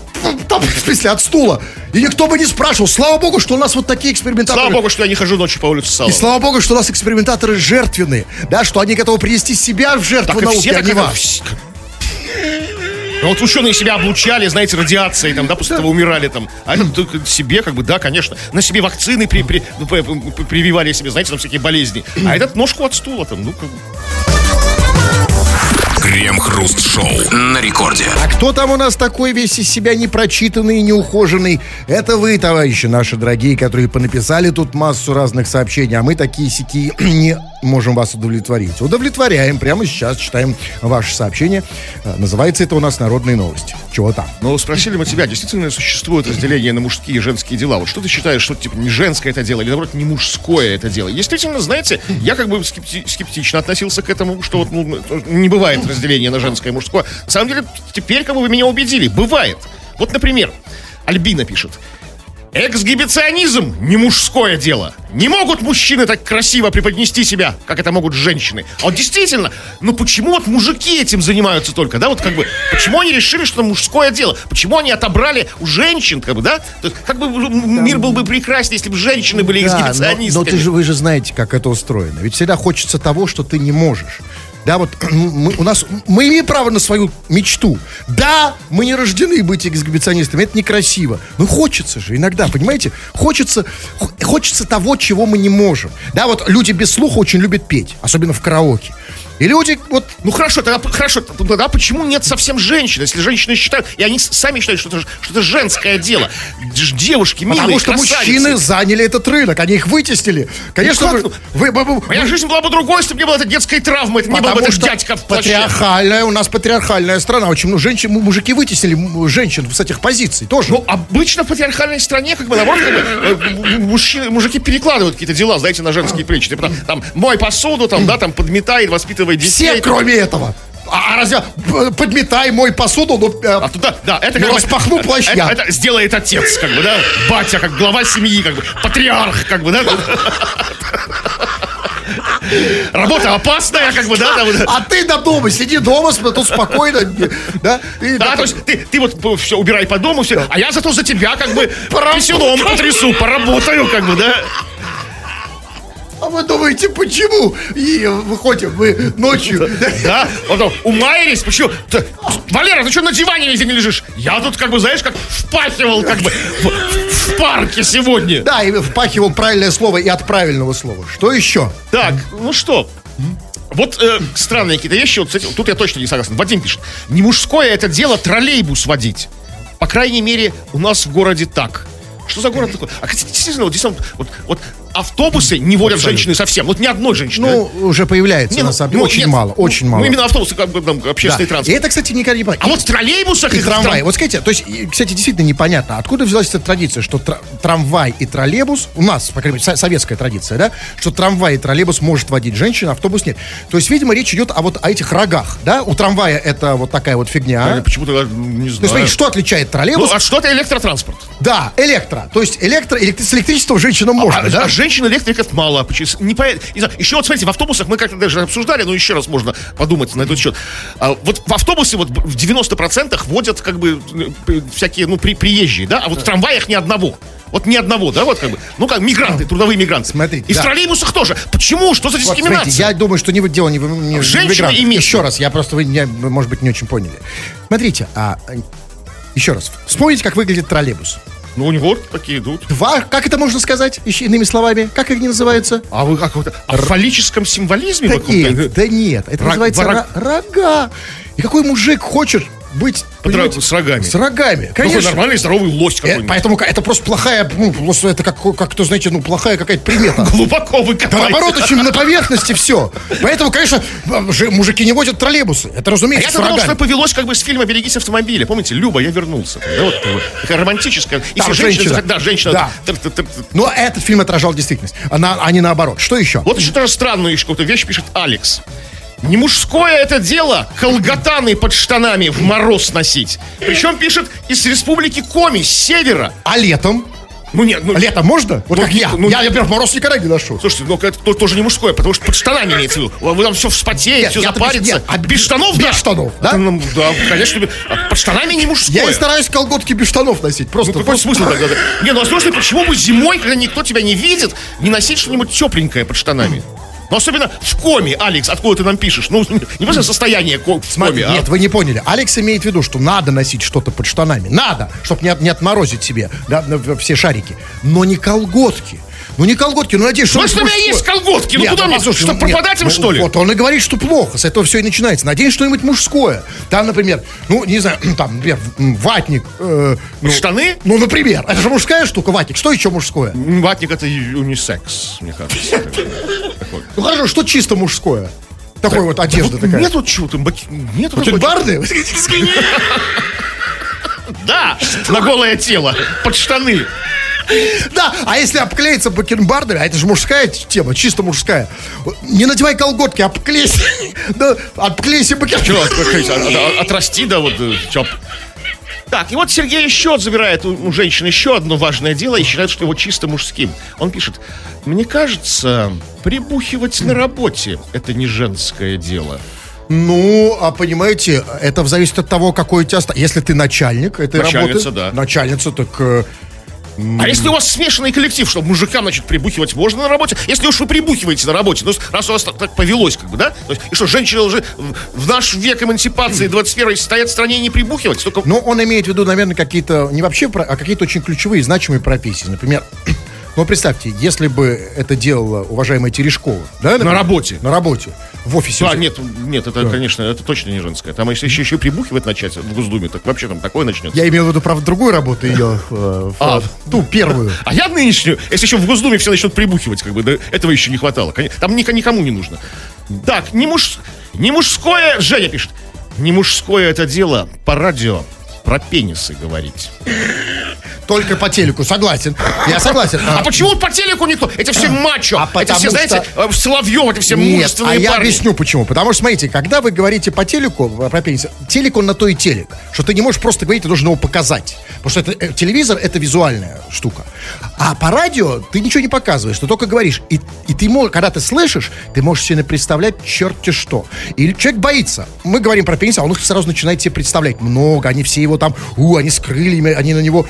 там, в смысле, от стула. И никто бы не спрашивал. Слава богу, что у нас вот такие экспериментаторы. Слава богу, что я не хожу ночью по улице Салова. И слава богу, что у нас экспериментаторы жертвенные. Да, что они готовы принести себя в жертву Так и науки, все а так не вас. Ну, вот ученые себя облучали, знаете, радиацией, там, да, после этого умирали там. А это только себе, как бы, да, конечно. На себе вакцины при, при- ну, п- п- прививали себе, знаете, там всякие болезни. А этот ножку от стула там, ну, как бы. Крем-хруст-шоу рекорде. А кто там у нас такой весь из себя непрочитанный и неухоженный? Это вы, товарищи наши дорогие, которые понаписали тут массу разных сообщений, а мы такие сики не можем вас удовлетворить. Удовлетворяем. Прямо сейчас читаем ваше сообщение. Э, Называется это у нас «Народные новости». Чего там? Но спросили мы тебя, действительно существует разделение на мужские и женские дела? Вот что ты считаешь, что типа не женское это дело, или наоборот не мужское это дело? Действительно, знаете, я как бы скепти- скептично относился к этому, что вот ну, не бывает разделения на женское и мужское. На самом деле, теперь как бы вы меня убедили, бывает. Вот, например, Альбина пишет. Эксгибиционизм не мужское дело. Не могут мужчины так красиво преподнести себя, как это могут женщины. А вот действительно, ну почему вот мужики этим занимаются только, да? Вот как бы, почему они решили, что мужское дело? Почему они отобрали у женщин, как бы, да? То есть, как бы мир был бы прекраснее, если бы женщины были Да, но, эксгибиционистками. но ты же, вы же знаете, как это устроено. Ведь всегда хочется того, что ты не можешь. Да, вот мы, у нас, мы имеем право на свою мечту. Да, мы не рождены быть эксгибиционистами, это некрасиво. Но хочется же иногда, понимаете? Хочется, хо- хочется того, чего мы не можем. Да, вот люди без слуха очень любят петь, особенно в караоке. И люди вот Ну хорошо, тогда хорошо, тогда почему нет совсем женщин, если женщины считают, и они сами считают, что это, что это женское дело. Девушки, милые, Потому что красавицы. мужчины заняли этот рынок, они их вытеснили. Конечно, как? вы, вы- вы- вы- Моя жизнь была бы другой, если бы не было этой детской травмы, это не был бы этот дядька в плаще. патриархальная, у нас патриархальная страна. Очень много женщин, мужики вытеснили женщин с этих позиций тоже. Ну, обычно в патриархальной стране, как бы, наоборот, как бы, э, м- мужчины, мужики перекладывают какие-то дела, знаете, на женские плечи. Типа, там, мой посуду, там, да, там, подметает, воспитывает детей. Все, кроме этого. А, разве подметай мой посуду, ну, э, А туда, да, это Ну, как бы- распахну плащ это, это сделает отец, как бы, да, батя, как глава семьи, как бы, патриарх, как бы, да. Работа опасная, как бы, да, там, да. а ты до дома, сиди дома, тут спокойно, да? И Да, это- то есть ты, ты вот все убирай по дому, все, а я зато за тебя как бы Поработаю. писюном потрясу, поработаю, как бы, да. А вы думаете, почему? И выходим мы ночью. Да, потом умаялись, почему? Валера, ты что на диване весь день лежишь? Я тут, как бы, знаешь, как впахивал, как бы, в, парке сегодня. Да, и впахивал правильное слово и от правильного слова. Что еще? Так, ну что, вот э, странные какие-то вещи, вот этим, тут я точно не согласен. Вадим пишет, не мужское это дело троллейбус водить. По крайней мере, у нас в городе так. Что за город такой? А, кстати, действительно, вот, действительно, вот, вот автобусы не водят женщины совсем. Вот ни одной женщины. Ну, уже появляется, Не, на ну, самом деле. ну, Очень нет, мало, ну, очень мало. Ну, именно автобусы, как бы, там, Да. общественный И транспорт. это, кстати, никогда не понятно. А вот в троллейбусах... И их трамвай. трам- Вот скажите, то есть, и, кстати, действительно непонятно, откуда взялась эта традиция, что тра- трамвай и троллейбус, у нас, по крайней мере, со- советская традиция, да, что трамвай и троллейбус может водить женщина, автобус нет. То есть, видимо, речь идет о вот о этих рогах, да, у трамвая это вот такая вот фигня. Я почему-то э, не знаю. смотрите, что отличает Ну, троллейбус? а что это электротранспорт? Да, электро. То есть, электро, электри- с электричеством женщинам можно, а, да? а женщин электриков мало. Не по- не знаю. Еще вот смотрите, в автобусах мы как-то даже обсуждали, но еще раз можно подумать на этот счет. А, вот в автобусе вот в 90% водят как бы э, всякие, ну, при, приезжие, да, а вот в трамваях ни одного. Вот ни одного, да, вот как бы. Ну как, мигранты, трудовые мигранты. Смотрите, И в да. троллейбусах тоже. Почему? Что за Вот, дискриминация? смотрите, я думаю, что не в- дело не, в- не в Женщина и местные. Еще раз, я просто, вы, меня, может быть, не очень поняли. Смотрите, а, э, еще раз, вспомните, как выглядит троллейбус. Ну, у него такие идут. Два, как это можно сказать, еще иными словами? Как они называются? А вы как вот о фаллическом символизме Да нет, да нет, это Рог- называется ро- рога. И какой мужик хочет быть... Понимаете, с рогами. С рогами, Такой конечно. нормальный здоровый лось Э, какой-нибудь. Поэтому это просто плохая, ну, просто это как, как то знаете, ну, плохая какая-то примета. Глубоко вы Да копаете. наоборот, очень на поверхности все. Поэтому, конечно, мужики не возят троллейбусы. Это разумеется, Я с думал, что повелось как бы с фильма «Берегись автомобиля». Помните, Люба, я вернулся. Да, вот, такая романтическая. И Там все женщины, женщина. да, женщина. Да. тр-тр-тр-тр. Но этот фильм отражал действительность, а, на- а не наоборот. Что еще? Вот еще тоже странную еще какую-то вещь пишет Алекс. Не мужское это дело колготаны под штанами в мороз носить. Причем пишет из республики Коми, с севера. А летом? Ну нет, ну... Летом можно? Вот Ну, как я. ну, я, например, в мороз никогда не ношу. Слушайте, ну это то- тоже не мужское, потому что под штанами имеется в виду. Вы там все вспотеете, все я-то без- запарится. нет, а без штанов, без да? штанов, да? Это, ну, да, конечно. без- а под штанами не мужское. Я и стараюсь колготки без штанов носить. Просто. Ну, какой смысл тогда? да? Не, ну а слушай, почему бы зимой, когда никто тебя не видит, не носить что-нибудь тепленькое под штанами? Ну, особенно в коме, Алекс, откуда ты нам пишешь? Ну, не просто состояние в Смотри, коме, а? Нет, вы не поняли. Алекс имеет в виду, что надо носить что-то под штанами. Надо, чтобы не, от- не отморозить себе да, все шарики. Но не колготки. Ну не колготки, ну надеюсь, что... Ну, что у меня есть колготки, ну, Нет, куда мне? послушай, Что, ну, пропадать им, ну, что ли? Вот он и говорит, что плохо. С этого все и начинается. Надень что-нибудь мужское. Там, например, ну, не знаю, там, например, ватник. э, ну, Штаны? Ну, например. Это же мужская штука, ватник. Что еще мужское? Ватник это унисекс, мне кажется. Ну, хорошо, что чисто мужское? Такой вот одежда такая. Нету чего там, баки- нету Бакенбарды? Да, на голое тело, под штаны. Да, а если обклеиться бакенбардами, а это же мужская тема, чисто мужская. Не надевай колготки, обклейся. Да, обклейся бакенбардами. от- от- отрасти, да, вот, э. Так, и вот Сергей еще забирает у, у женщины еще одно важное дело и считает, что его чисто мужским. Он пишет, мне кажется, прибухивать на работе – это не женское дело. Ну, а понимаете, это зависит от того, какой у тебя... Если ты начальник этой Начальница, работы... да. Начальница, так... А если у вас смешанный коллектив, что мужикам, значит, прибухивать можно на работе? Если уж вы прибухиваете на работе, ну, раз у вас так, так повелось, как бы, да? То есть, и что, женщины уже в, наш век эмансипации 21 стоят в стране и не прибухивать? Только Ну, он имеет в виду, наверное, какие-то... Не вообще, а какие-то очень ключевые, значимые профессии. Например, ну, представьте, если бы это делала уважаемая Терешкова, да? например? работе. На работе. В офисе. А, нет, нет, это, конечно, это точно не женское. Там, если еще, еще прибухивать начать в Госдуме, так вообще там такое начнется. Я имел в виду, правда, другую работу ее. э, А. Ту, первую. А я нынешнюю, если еще в Госдуме все начнут прибухивать, как бы, да, этого еще не хватало. Там ни- никому не нужно. Так, не, муж, не мужское, Женя пишет, не мужское это дело по радио про пенисы говорить. Только по телеку, согласен. Я согласен. А, почему по телеку никто? Это все мачо, А это все, знаете, что- э, Соловьев, это все Нет, мужественные а я парни. объясню почему. Потому что, смотрите, когда вы говорите по телеку, э, про пенис, телек он на то и телек, что ты не можешь просто говорить, ты должен его показать. Потому что это, э, телевизор это визуальная штука. А по радио ты ничего не показываешь, ты только говоришь. И, и ты можешь, когда ты слышишь, ты можешь себе представлять черти что. И человек боится. Мы говорим про пенис, а он их сразу начинает себе представлять. Много, они все его там, у, они с крыльями, они на него...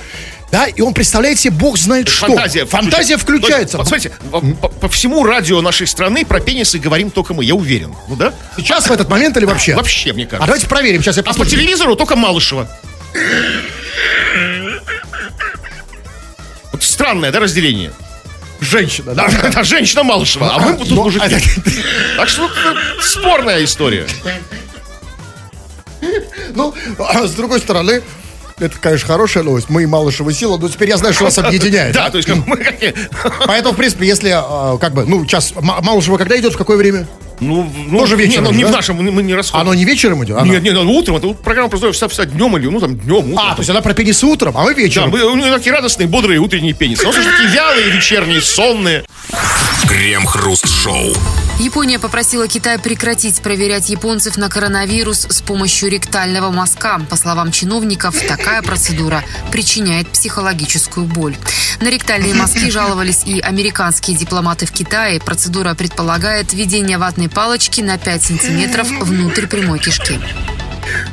Да, и он представляет себе, бог знает что. Фантазия, Фантазия включается. Смотрите, по, по всему радио нашей страны про пенисы говорим только мы, я уверен. Ну да? Сейчас в этот момент или вообще? Вообще, мне А кажется. давайте проверим. Сейчас я А по телевизору только Малышева. Вот странное, да, разделение? Женщина, да? Это женщина Малышева, а мы тут Ну, мужики. а- Так что спорная история. Ну, а с другой стороны, это, конечно, хорошая новость. Мы и Малышева сила, но теперь я знаю, что нас объединяет. Да, то есть мы Поэтому, в принципе, если, а, как бы, ну, сейчас Ма- Малышева когда идет, в какое время? Ну, ну, Тоже не, вечером ну, же, не в да? нашем, мы мы не расходим. Оно не вечером идет? Оно- Нет, нет, ну, утром, это программа просто вся, вся днем или, ну, там, днем, утром. А, то есть она про пенисы утром, а мы Да, вечером. мы, у него такие радостные, бодрые утренние пенисы. Же такие вялые, вечерние, сонные. Крем-хруст-шоу. Япония попросила Китай прекратить проверять японцев на коронавирус с помощью ректального мазка. По словам чиновников, такая процедура причиняет психологическую боль. На ректальные мазки жаловались и американские дипломаты в Китае. Процедура предполагает введение ватной палочки на 5 сантиметров внутрь прямой кишки.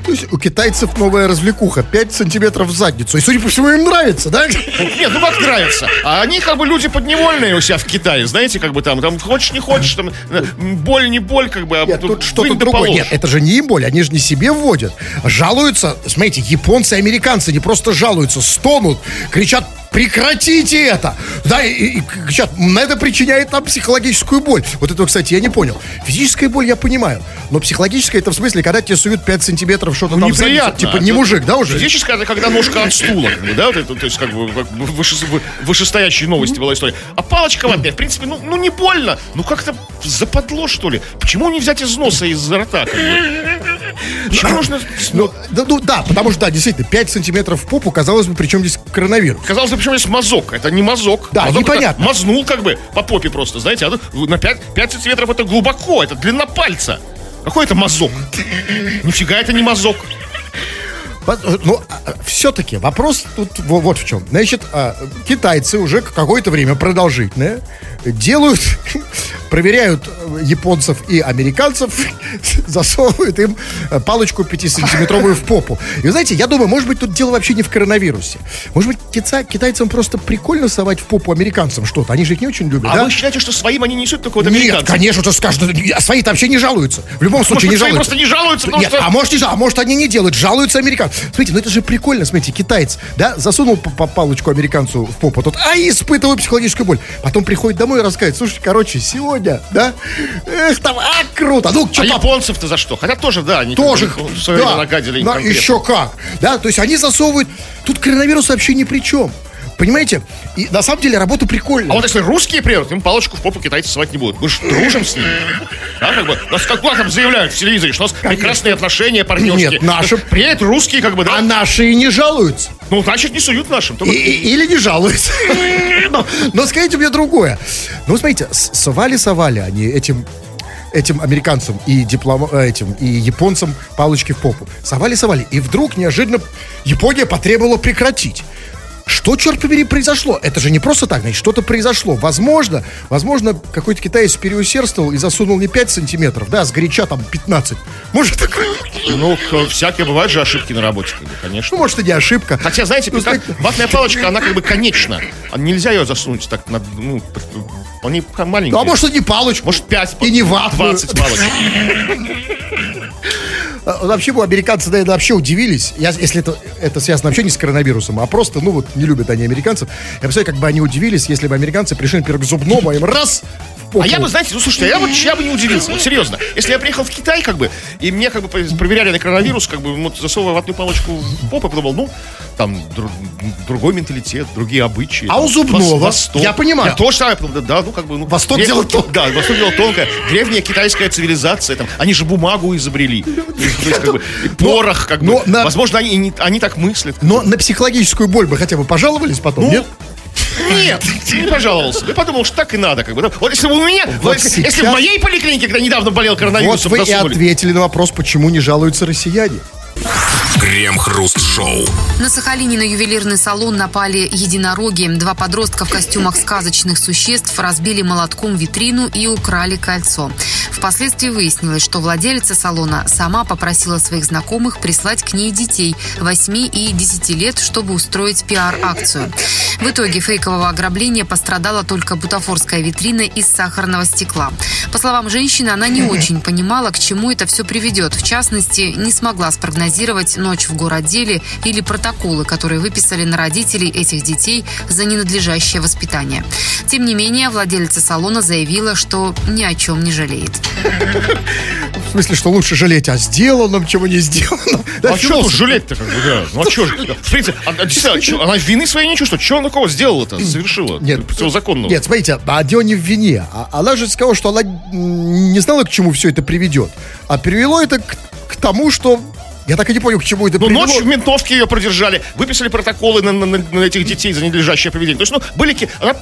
То есть у китайцев новая развлекуха. 5 сантиметров в задницу. И, судя по всему, им нравится, да? Нет, ну как нравится. А они как бы люди подневольные у себя в Китае, знаете, как бы там, там хочешь не хочешь, там э, боль не боль, как бы, а Нет, тут что-то другое. положь. Нет, это же не им боль, они же не себе вводят. Жалуются, смотрите, японцы и американцы не просто жалуются, стонут, кричат, прекратите это! Да, и, и кричат, «М, это причиняет нам психологическую боль. Вот этого, кстати, я не понял. Физическая боль я понимаю, но психологическая это в смысле, когда тебе суют 5 сантиметров что-то Ну, там неприятно. типа не мужик, да, уже? Физическое это когда ножка от стула, как бы, да, вот это, то есть как бы как бы выше- вы- вышестоящей новости была история. А палочка в ответ, в принципе, ну, ну не больно, ну как-то западло, что ли. Почему не взять из носа, из рта, как бы? Почему нужно... Ну, да, ну, да, потому что, да, действительно, 5 сантиметров в попу, казалось бы, причем здесь коронавирус. Казалось бы, причем есть мазок. Это не мазок. Да, мазок непонятно. мазнул как бы по попе просто, знаете. А на 5, 5 сантиметров это глубоко, это длина пальца. Какой это мазок? Нифига это не мазок. Ну, все-таки вопрос тут во- вот в чем. Значит, а, китайцы уже какое-то время продолжительное делают, проверяют э, японцев и американцев, засовывают им э, палочку 5-сантиметровую в попу. И вы знаете, я думаю, может быть, тут дело вообще не в коронавирусе. Может быть, кица- китайцам просто прикольно совать в попу американцам что-то. Они же их не очень любят, А да? вы считаете, что своим они несут только вот Нет, американцы? конечно, что скажут. А свои-то вообще не жалуются. В любом случае быть, не жалуются. просто не жалуются, Нет, что- а может не а может они не делают, жалуются американцы. Смотрите, ну это же прикольно, смотрите, китаец, да, засунул по, по палочку американцу в попу, тот, а испытываю психологическую боль. Потом приходит домой и рассказывает, слушай, короче, сегодня, да, эх, там, а, круто, ну, что А японцев-то за что? Хотя тоже, да, они тоже, в свое да, нагадили да, еще как, да, то есть они засовывают, тут коронавирус вообще ни при чем. Понимаете? И на самом деле работа прикольная. А вот если русские приедут, им палочку в попу китайцы совать не будут. Мы же дружим с ними. Да, как бы, нас как там заявляют в телевизоре, что у нас прекрасные отношения партнерские. Нет, наши- Приедут русские, как бы, да? А наши и не жалуются. Ну, значит, не суют нашим. И- и- или не жалуются. но, но скажите мне другое. Ну, смотрите, совали-совали они этим этим американцам и диплом, э, этим и японцам палочки в попу. Совали-совали. И вдруг неожиданно Япония потребовала прекратить. Что, черт побери, произошло? Это же не просто так, значит, что-то произошло. Возможно, возможно, какой-то китаец переусердствовал и засунул не 5 сантиметров, да, сгоряча там 15. Может, такое? Ну, всякие бывают же ошибки на работе, как бы, конечно. Ну, может, и не ошибка. Хотя, знаете, Ну, как ватная палочка, она как бы конечна. А Нельзя ее засунуть так, на, ну, они маленькие. Ну, а может, и не палочку. Может, 5, И не ватную. 20 палочек. А, Вообще, бы американцы, наверное, вообще удивились, я, если это, это связано вообще не с коронавирусом, а просто, ну вот, не любят они американцев. Я представляю, как бы они удивились, если бы американцы пришли, например, к зубному, а им раз. А я бы, знаете, ну слушайте, а я вот я бы не удивился, вот серьезно. Если я приехал в Китай, как бы, и мне как бы проверяли на коронавирус, как бы, вот засовывая ватную палочку в попу, я подумал, ну, там дру- другой менталитет, другие обычаи. А у там, зубного? вос- Восток. Я понимаю. Я тоже самое подумал, да, ну, как бы, ну. Восток древ- дело тонкое. Да, Восток дело тонкое. Древняя китайская цивилизация, там, они же бумагу изобрели. То есть, то есть, как бы, и порох, как бы. Возможно, они так мыслят. Но на психологическую боль бы хотя бы пожаловались потом, Ну, нет? Нет, не пожаловался. Я подумал, что так и надо. Как бы. Вот если бы у меня, вот если, если в сейчас- моей поликлинике, когда недавно болел Вот коронавирусом, вы и ответили на вопрос, почему не жалуются россияне. Крем-хруст-шоу. На Сахалине на ювелирный салон напали единороги. Два подростка в костюмах сказочных существ разбили молотком витрину и украли кольцо. Впоследствии выяснилось, что владелица салона сама попросила своих знакомых прислать к ней детей 8 и 10 лет, чтобы устроить пиар-акцию. В итоге фейкового ограбления пострадала только бутафорская витрина из сахарного стекла. По словам женщины, она не очень понимала, к чему это все приведет. В частности, не смогла спрогнозировать ночь в городделе или протоколы, которые выписали на родителей этих детей за ненадлежащее воспитание. Тем не менее, владелица салона заявила, что ни о чем не жалеет. В смысле, что лучше жалеть о сделанном, чего не сделано. Да, А что тут жалеть-то, как бы, да? Ну а что же? В принципе, а- а а она вины своей не чувствует. Что она кого сделала-то? Совершила? Нет. Всего законного. Нет, смотрите, а дело не в вине. А- Она же сказала, что она не знала, к чему все это приведет. А привело это к, к тому, что... Я так и не понял, к чему это Ну, привело. ночь в ментовке ее продержали, выписали протоколы на, на- на- этих детей за ненадлежащее поведение. То есть, ну, были, она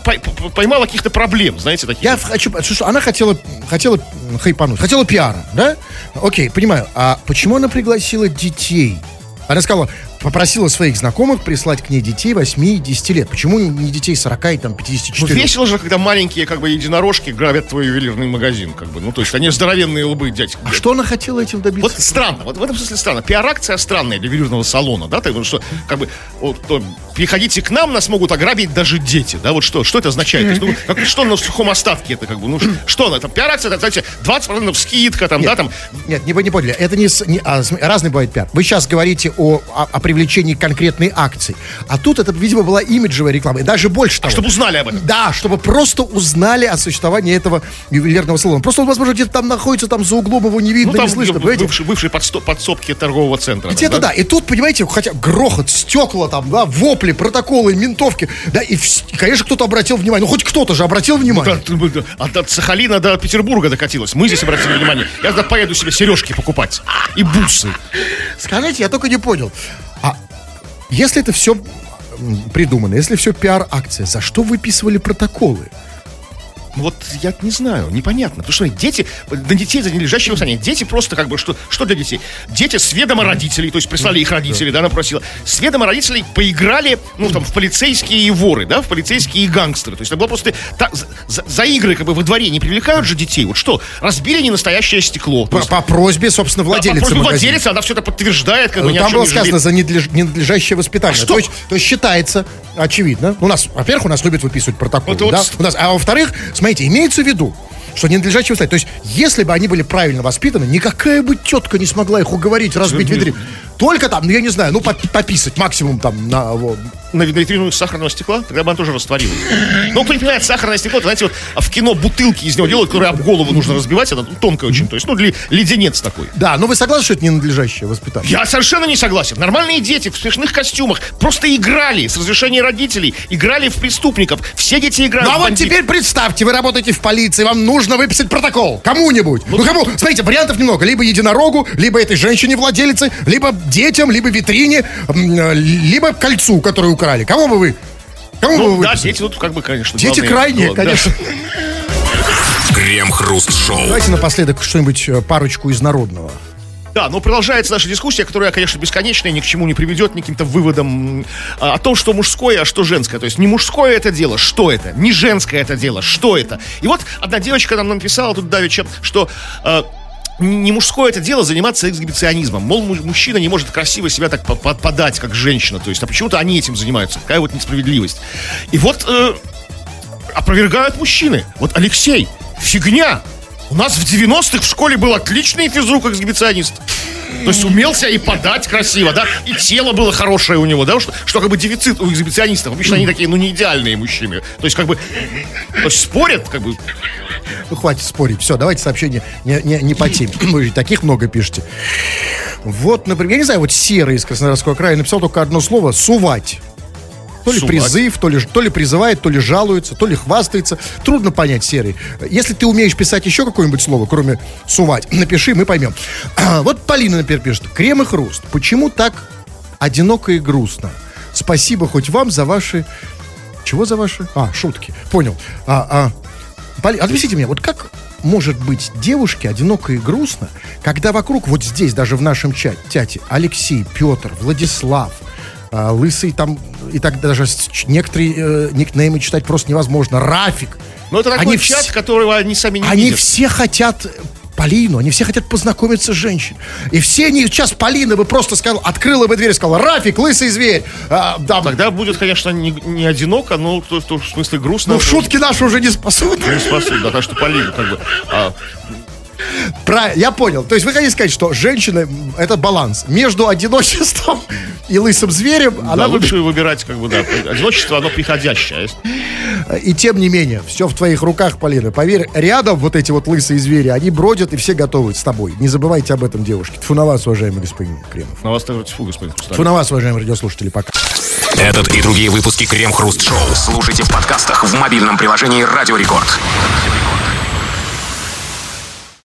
поймала каких-то проблем, знаете, таких. Я хочу... что- Она хотела, хотела хайпануть, хотела пиара, да? Окей, понимаю. А почему она пригласила детей? Она сказала, попросила своих знакомых прислать к ней детей 8 и 10 лет. Почему не детей 40 и там 54? Ну, весело же, когда маленькие, как бы, единорожки грабят твой ювелирный магазин, как бы. Ну, то есть они здоровенные лбы, дядька. А что она хотела этим добиться? Вот странно, вот в этом смысле странно. Пиар-акция странная для ювелирного салона, да, так вот что, как бы, вот, то, приходите к нам, нас могут ограбить даже дети, да, вот что, что это означает? То есть, ну, как, что на сухом остатке это, как бы, ну, что она, там, пиар-акция, это, знаете, 20% скидка, там, Нет, да, там, Нет, не, не поняли. Это не, не- а, разный бывает пиар. Вы сейчас говорите о, о, о привлечении конкретной акции. А тут это, видимо, была имиджевая реклама. И даже больше того. чтобы узнали об этом. Да, чтобы просто узнали о существовании этого ювелирного салона. Просто он, возможно, где-то там находится, там за углом его не видно, Ну, там не слышно. в- понимаете? бывший, бывший подсто- подсобки торгового центра. Где-то там, да. И тут, понимаете, хотя грохот, стекла там, да, вопли, протоколы, ментовки, да, и, конечно, кто-то обратил внимание. Ну, хоть кто-то же обратил внимание. Да, ты бы- да, От, от Сахалина до Петербурга докатилась. Мы здесь обратили внимание. Я тогда поеду себе сережки покупать. И бусы. Скажите, я только не понял. Если это все придумано, если все пиар-акция, за что выписывали протоколы? Ну Вот я не знаю, непонятно. Потому что дети, на детей за нележащее воспитание. Дети просто как бы, что, что для детей? Дети с ведома родителей, то есть прислали их родители, да, она просила. С ведома родителей поиграли, ну, там, в полицейские и воры, да, в полицейские и гангстеры. То есть это было просто та- за, за- игры как бы во дворе не привлекают же детей. Вот что? Разбили не настоящее стекло. По, есть, по просьбе, собственно, да, по просьбе магазина. владелицы, она все это подтверждает, как бы Ну, там было сказано за ненадлежащее воспитание. А что? То, есть, то есть считается, очевидно. У нас, во-первых, у нас любят выписывать протоколы. Вот- вот да? с- У нас, а во-вторых, смотрите, имеется в виду, что ненадлежащее воспитание. То есть, если бы они были правильно воспитаны, никакая бы тетка не смогла их уговорить, разбить витрину. Только там, ну я не знаю, ну по- пописать максимум там на во, на витрину сахарного стекла, тогда бы она тоже растворилась. Ну, кто не понимает, сахарное стекло, знаете, вот а в кино бутылки из него делают, которые об голову нужно разбивать, это тонкое очень, то есть, ну, ли- леденец такой. Да, но вы согласны, что это ненадлежащее воспитание? Я совершенно не согласен. Нормальные дети в смешных костюмах просто играли с разрешения родителей, играли в преступников. Все дети играют Ну а вот теперь представьте, вы работаете в полиции, вам нужно выписать протокол. Кому-нибудь. Ну, кому? Смотрите, вариантов немного. Либо единорогу, либо этой женщине-владелице, либо детям, либо витрине, э, либо кольцу, которое украли. Кого бы вы? Кому бы Ну, вы да, дети тут как бы, конечно, Дети крайние, да. конечно. Крем-хруст-шоу. Давайте напоследок что-нибудь, э, парочку из народного. Да, но продолжается наша дискуссия, которая, конечно, бесконечная, ни к чему не приведет, ни к каким-то выводам а, о том, что мужское, а что женское. То есть не мужское это дело, что это? Не женское это дело, что это? И вот одна девочка нам написала тут давеча, что э, не мужское это дело заниматься эксгибиционизмом. Мол, му- мужчина не может красиво себя так по- по- подать, как женщина. То есть, а почему-то они этим занимаются. Какая вот несправедливость. И вот э, опровергают мужчины. Вот Алексей, фигня. У нас в 90-х в школе был отличный физрук-эксгибиционист. То есть умел себя и подать красиво, да, и тело было хорошее у него, да, что, что как бы дефицит у эксгибиционистов. Обычно они такие, ну, не идеальные мужчины. То есть, как бы, то есть спорят, как бы, Ну, хватит спорить. Все, давайте сообщение не, не, не по теме. Вы таких много пишете. Вот, например, я не знаю, вот Серый из Краснодарского края написал только одно слово «сувать». То ли Сувать. призыв, то ли, то ли призывает, то ли жалуется, то ли хвастается. Трудно понять, Серый. Если ты умеешь писать еще какое-нибудь слово, кроме «сувать», напиши, мы поймем. Вот Полина, например, пишет. Крем и хруст. Почему так одиноко и грустно? Спасибо хоть вам за ваши... Чего за ваши? А, шутки. Понял. А, а, Поли, объясните мне, вот как может быть девушке одиноко и грустно, когда вокруг, вот здесь, даже в нашем чате, Алексей, Петр, Владислав, а, Лысый там, и так даже некоторые э, никнеймы читать просто невозможно, Рафик. ну, это такой Они чат, вс- которого они сами не Они видят. все хотят Полину, они все хотят познакомиться с женщиной. И все они, сейчас Полина бы просто сказала, открыла бы дверь и сказала, Рафик, лысый зверь. А, да, Тогда будет, конечно, не, не одиноко, но то, то, в смысле грустно. ну, шутки наши уже не способны. Не спасибо, да, так что Полина, как бы, а, Правильно, я понял. То есть вы хотите сказать, что женщина м, это баланс между одиночеством и лысым зверем, да, она лучше выбирать, как бы, да, одиночество, оно приходящее. И тем не менее, все в твоих руках, Полина. Поверь, рядом вот эти вот лысые звери, они бродят и все готовы с тобой. Не забывайте об этом, девушки. Тьфу на вас, уважаемый господин Кремов. На вас также тьфу, господин Тьфу Хрусталев. на вас, уважаемые радиослушатели, пока. Этот и другие выпуски Крем-хруст-шоу слушайте в подкастах в мобильном приложении «Радио Рекорд».